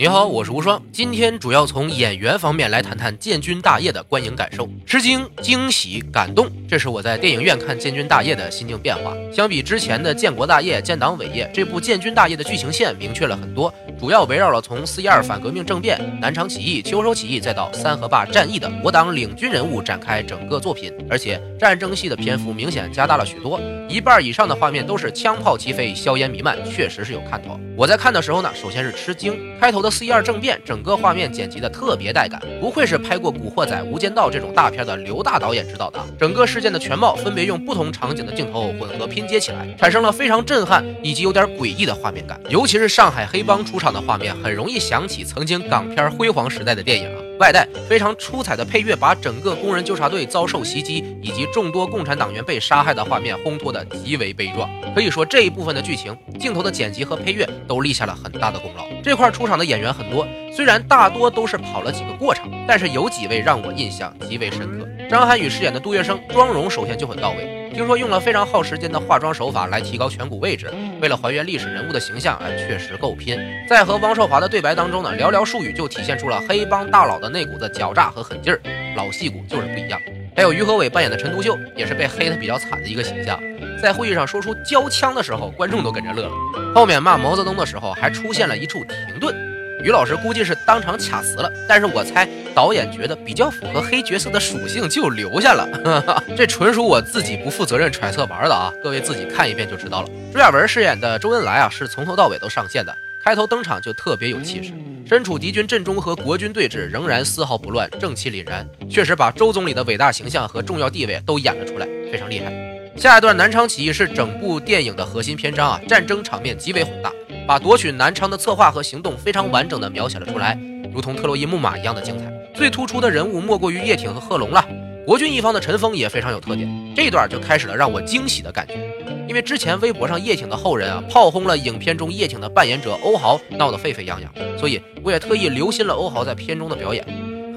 你好，我是无双。今天主要从演员方面来谈谈《建军大业》的观影感受。吃惊、惊喜、感动，这是我在电影院看《建军大业》的心境变化。相比之前的《建国大业》《建党伟业》，这部《建军大业》的剧情线明确了很多，主要围绕了从四一二反革命政变、南昌起义、秋收起义，再到三河坝战役的我党领军人物展开整个作品。而且战争戏的篇幅明显加大了许多，一半以上的画面都是枪炮齐飞、硝烟弥漫，确实是有看头。我在看的时候呢，首先是吃惊，开头的。四一二政变，整个画面剪辑的特别带感，不愧是拍过《古惑仔》《无间道》这种大片的刘大导演指导的。整个事件的全貌分别用不同场景的镜头混合拼接起来，产生了非常震撼以及有点诡异的画面感。尤其是上海黑帮出场的画面，很容易想起曾经港片辉煌时代的电影啊。外带非常出彩的配乐，把整个工人纠察队遭受袭击以及众多共产党员被杀害的画面烘托的极为悲壮。可以说这一部分的剧情、镜头的剪辑和配乐都立下了很大的功劳。这块出场的演员很多，虽然大多都是跑了几个过场，但是有几位让我印象极为深刻。张涵予饰演的杜月笙，妆容首先就很到位。听说用了非常耗时间的化妆手法来提高颧骨位置，为了还原历史人物的形象，哎，确实够拼。在和汪少华的对白当中呢，寥寥数语就体现出了黑帮大佬的那股子狡诈和狠劲儿，老戏骨就是不一样。还有于和伟扮演的陈独秀，也是被黑的比较惨的一个形象，在会议上说出交枪的时候，观众都跟着乐了。后面骂毛泽东的时候，还出现了一处停顿。于老师估计是当场卡词了，但是我猜导演觉得比较符合黑角色的属性就留下了，这纯属我自己不负责任揣测玩的啊，各位自己看一遍就知道了。朱亚文饰演的周恩来啊，是从头到尾都上线的，开头登场就特别有气势，身处敌军阵中和国军对峙，仍然丝毫不乱，正气凛然，确实把周总理的伟大形象和重要地位都演了出来，非常厉害。下一段南昌起义是整部电影的核心篇章啊，战争场面极为宏大。把夺取南昌的策划和行动非常完整的描写了出来，如同特洛伊木马一样的精彩。最突出的人物莫过于叶挺和贺龙了。国军一方的陈锋也非常有特点，这段就开始了让我惊喜的感觉。因为之前微博上叶挺的后人啊炮轰了影片中叶挺的扮演者欧豪，闹得沸沸扬扬，所以我也特意留心了欧豪在片中的表演。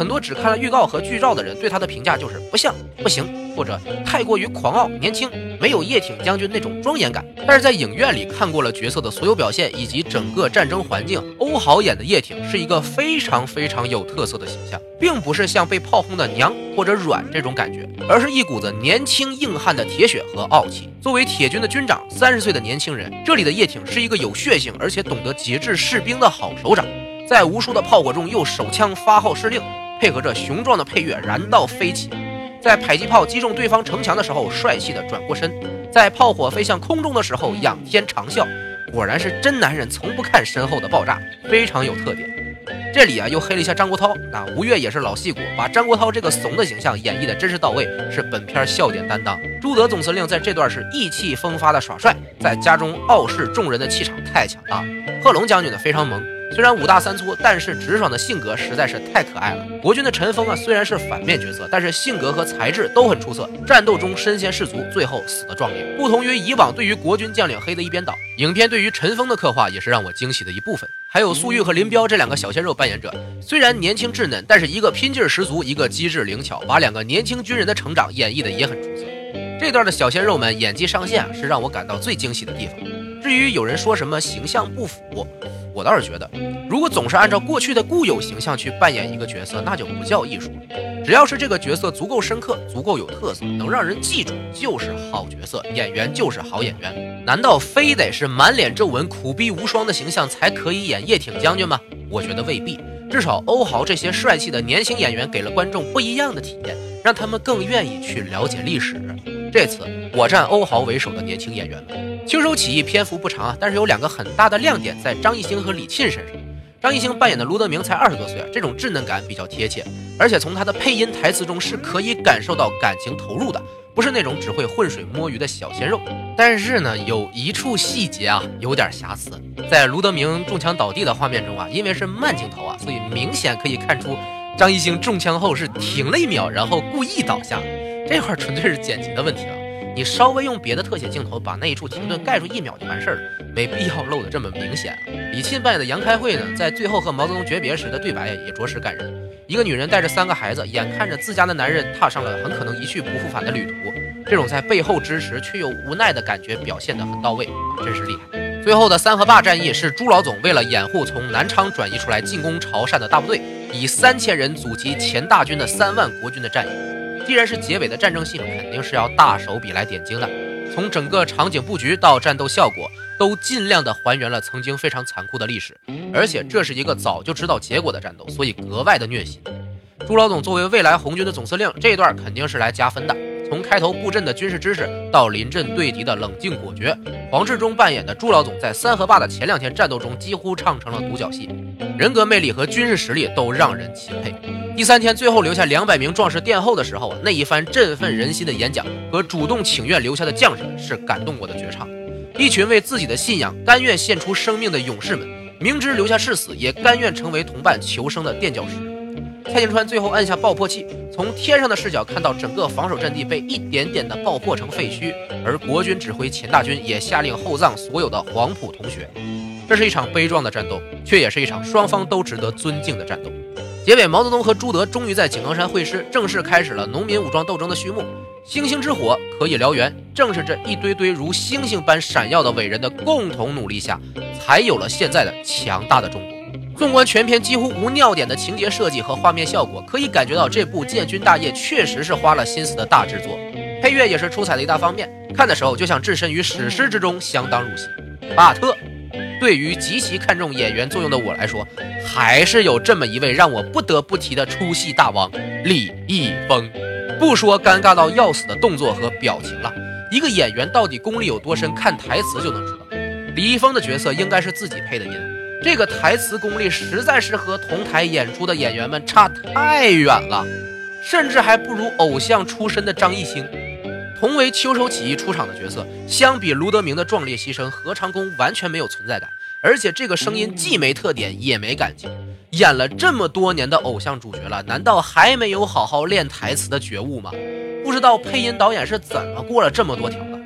很多只看了预告和剧照的人对他的评价就是不像、不行，或者太过于狂傲、年轻，没有叶挺将军那种庄严感。但是在影院里看过了角色的所有表现以及整个战争环境，欧豪演的叶挺是一个非常非常有特色的形象，并不是像被炮轰的娘或者软这种感觉，而是一股子年轻硬汉的铁血和傲气。作为铁军的军长，三十岁的年轻人，这里的叶挺是一个有血性而且懂得节制士兵的好首长，在无数的炮火中又手枪发号施令。配合着雄壮的配乐，燃道飞起，在迫击炮击中对方城墙的时候，帅气的转过身；在炮火飞向空中的时候，仰天长啸。果然是真男人，从不看身后的爆炸，非常有特点。这里啊，又黑了一下张国焘。那吴越也是老戏骨，把张国焘这个怂的形象演绎的真是到位，是本片笑点担当。朱德总司令在这段是意气风发的耍帅，在家中傲视众人的气场太强大了。贺龙将军呢，非常萌。虽然五大三粗，但是直爽的性格实在是太可爱了。国军的陈峰啊，虽然是反面角色，但是性格和才智都很出色，战斗中身先士卒，最后死的壮烈。不同于以往对于国军将领黑的一边倒，影片对于陈峰的刻画也是让我惊喜的一部分。还有粟裕和林彪这两个小鲜肉扮演者，虽然年轻稚嫩，但是一个拼劲十足，一个机智灵巧，把两个年轻军人的成长演绎的也很出色。这段的小鲜肉们演技上线，是让我感到最惊喜的地方。至于有人说什么形象不符，我倒是觉得，如果总是按照过去的固有形象去扮演一个角色，那就不叫艺术。只要是这个角色足够深刻、足够有特色，能让人记住，就是好角色，演员就是好演员。难道非得是满脸皱纹、苦逼无双的形象才可以演叶挺将军吗？我觉得未必。至少欧豪这些帅气的年轻演员给了观众不一样的体验，让他们更愿意去了解历史。这次我站欧豪为首的年轻演员们。秋收起义篇幅不长啊，但是有两个很大的亮点在张艺兴和李沁身上。张艺兴扮演的卢德铭才二十多岁啊，这种稚嫩感比较贴切，而且从他的配音台词中是可以感受到感情投入的，不是那种只会浑水摸鱼的小鲜肉。但是呢，有一处细节啊有点瑕疵，在卢德铭中枪倒地的画面中啊，因为是慢镜头啊，所以明显可以看出张艺兴中枪后是停了一秒，然后故意倒下，这块纯粹是剪辑的问题了。你稍微用别的特写镜头把那一处停顿盖住一秒就完事儿了，没必要露得这么明显。李沁扮演的杨开慧呢，在最后和毛泽东诀别时的对白也着实感人。一个女人带着三个孩子，眼看着自家的男人踏上了很可能一去不复返的旅途，这种在背后支持却又无奈的感觉表现得很到位，真是厉害。最后的三河坝战役是朱老总为了掩护从南昌转移出来进攻潮汕的大部队，以三千人阻击前大军的三万国军的战役。既然是结尾的战争戏，肯定是要大手笔来点睛的。从整个场景布局到战斗效果，都尽量的还原了曾经非常残酷的历史。而且这是一个早就知道结果的战斗，所以格外的虐心。朱老总作为未来红军的总司令，这一段肯定是来加分的。从开头布阵的军事知识到临阵对敌的冷静果决，黄志忠扮演的朱老总在三河坝的前两天战斗中几乎唱成了独角戏，人格魅力和军事实力都让人钦佩。第三天最后留下两百名壮士殿后的时候，那一番振奋人心的演讲和主动请愿留下的将士们是感动我的绝唱。一群为自己的信仰甘愿献出生命的勇士们，明知留下是死，也甘愿成为同伴求生的垫脚石。蔡金川最后按下爆破器，从天上的视角看到整个防守阵地被一点点的爆破成废墟，而国军指挥钱大军也下令厚葬所有的黄埔同学。这是一场悲壮的战斗，却也是一场双方都值得尊敬的战斗。结尾，毛泽东和朱德终于在井冈山会师，正式开始了农民武装斗争的序幕。星星之火可以燎原，正是这一堆堆如星星般闪耀的伟人的共同努力下，才有了现在的强大的中国。纵观全片几乎无尿点的情节设计和画面效果，可以感觉到这部《建军大业》确实是花了心思的大制作。配乐也是出彩的一大方面，看的时候就像置身于史诗之中，相当入戏。巴特，对于极其看重演员作用的我来说，还是有这么一位让我不得不提的出戏大王——李易峰。不说尴尬到要死的动作和表情了，一个演员到底功力有多深，看台词就能知道。李易峰的角色应该是自己配的音。这个台词功力实在是和同台演出的演员们差太远了，甚至还不如偶像出身的张艺兴。同为秋收起义出场的角色，相比卢德铭的壮烈牺牲，何长工完全没有存在感，而且这个声音既没特点也没感情。演了这么多年的偶像主角了，难道还没有好好练台词的觉悟吗？不知道配音导演是怎么过了这么多条的。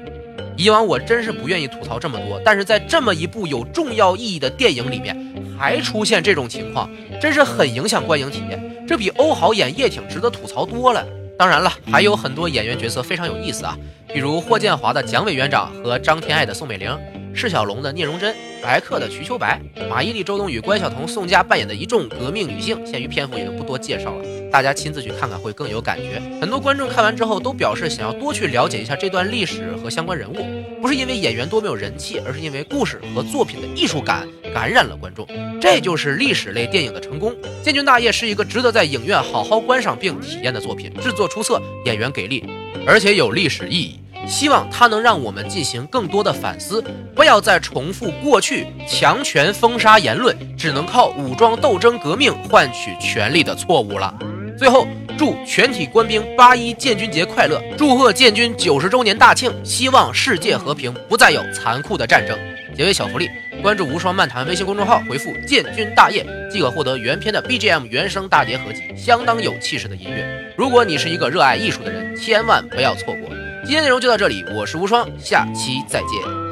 以往我真是不愿意吐槽这么多，但是在这么一部有重要意义的电影里面，还出现这种情况，真是很影响观影体验。这比欧豪演叶挺值得吐槽多了。当然了，还有很多演员角色非常有意思啊，比如霍建华的蒋委员长和张天爱的宋美龄。释小龙的聂荣臻，白客的瞿秋白，马伊琍、周冬雨、关晓彤、宋佳扮演的一众革命女性，限于篇幅也就不多介绍了，大家亲自去看看会更有感觉。很多观众看完之后都表示想要多去了解一下这段历史和相关人物，不是因为演员多没有人气，而是因为故事和作品的艺术感感染了观众。这就是历史类电影的成功。《建军大业》是一个值得在影院好好观赏并体验的作品，制作出色，演员给力，而且有历史意义。希望它能让我们进行更多的反思，不要再重复过去强权封杀言论，只能靠武装斗争革命换取权力的错误了。最后，祝全体官兵八一建军节快乐！祝贺建军九十周年大庆！希望世界和平，不再有残酷的战争。结尾小福利：关注无双漫谈微信公众号，回复“建军大业”即可获得原片的 BGM 原声大碟合集，相当有气势的音乐。如果你是一个热爱艺术的人，千万不要错过。今天内容就到这里，我是无双，下期再见。